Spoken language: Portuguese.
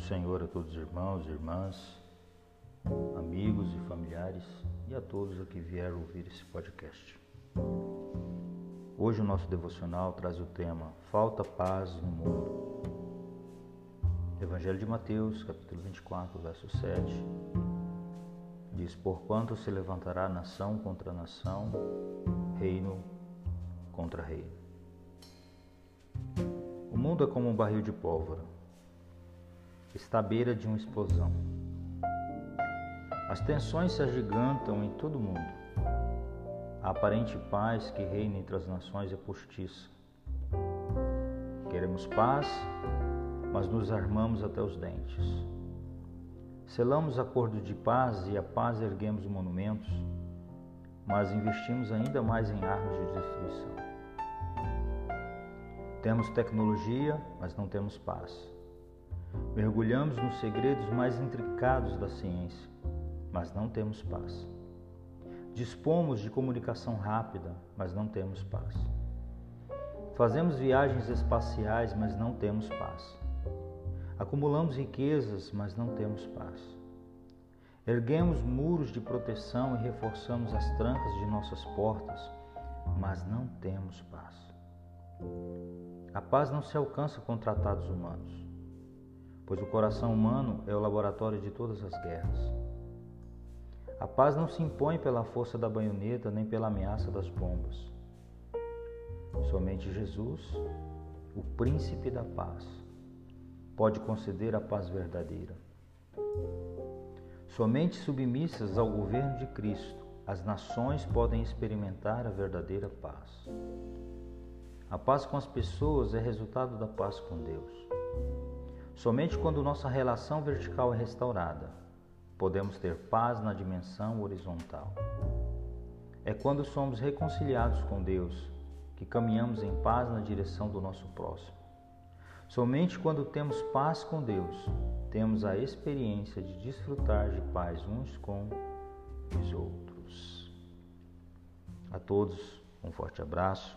Senhor a todos os irmãos, irmãs, amigos e familiares e a todos que vieram ouvir esse podcast. Hoje o nosso devocional traz o tema Falta paz no mundo. Evangelho de Mateus, capítulo 24, verso 7, diz: Porquanto se levantará nação contra nação, reino contra reino. O mundo é como um barril de pólvora. Está à beira de uma explosão. As tensões se agigantam em todo o mundo. A aparente paz que reina entre as nações é postiça. Queremos paz, mas nos armamos até os dentes. Selamos acordos de paz e a paz erguemos monumentos, mas investimos ainda mais em armas de destruição. Temos tecnologia, mas não temos paz. Mergulhamos nos segredos mais intricados da ciência, mas não temos paz. Dispomos de comunicação rápida, mas não temos paz. Fazemos viagens espaciais, mas não temos paz. Acumulamos riquezas, mas não temos paz. Erguemos muros de proteção e reforçamos as trancas de nossas portas, mas não temos paz. A paz não se alcança com tratados humanos, pois o coração humano é o laboratório de todas as guerras. A paz não se impõe pela força da baioneta nem pela ameaça das bombas. Somente Jesus, o príncipe da paz, pode conceder a paz verdadeira. Somente submissas ao governo de Cristo, as nações podem experimentar a verdadeira paz. A paz com as pessoas é resultado da paz com Deus. Somente quando nossa relação vertical é restaurada, podemos ter paz na dimensão horizontal. É quando somos reconciliados com Deus que caminhamos em paz na direção do nosso próximo. Somente quando temos paz com Deus, temos a experiência de desfrutar de paz uns com os outros. A todos, um forte abraço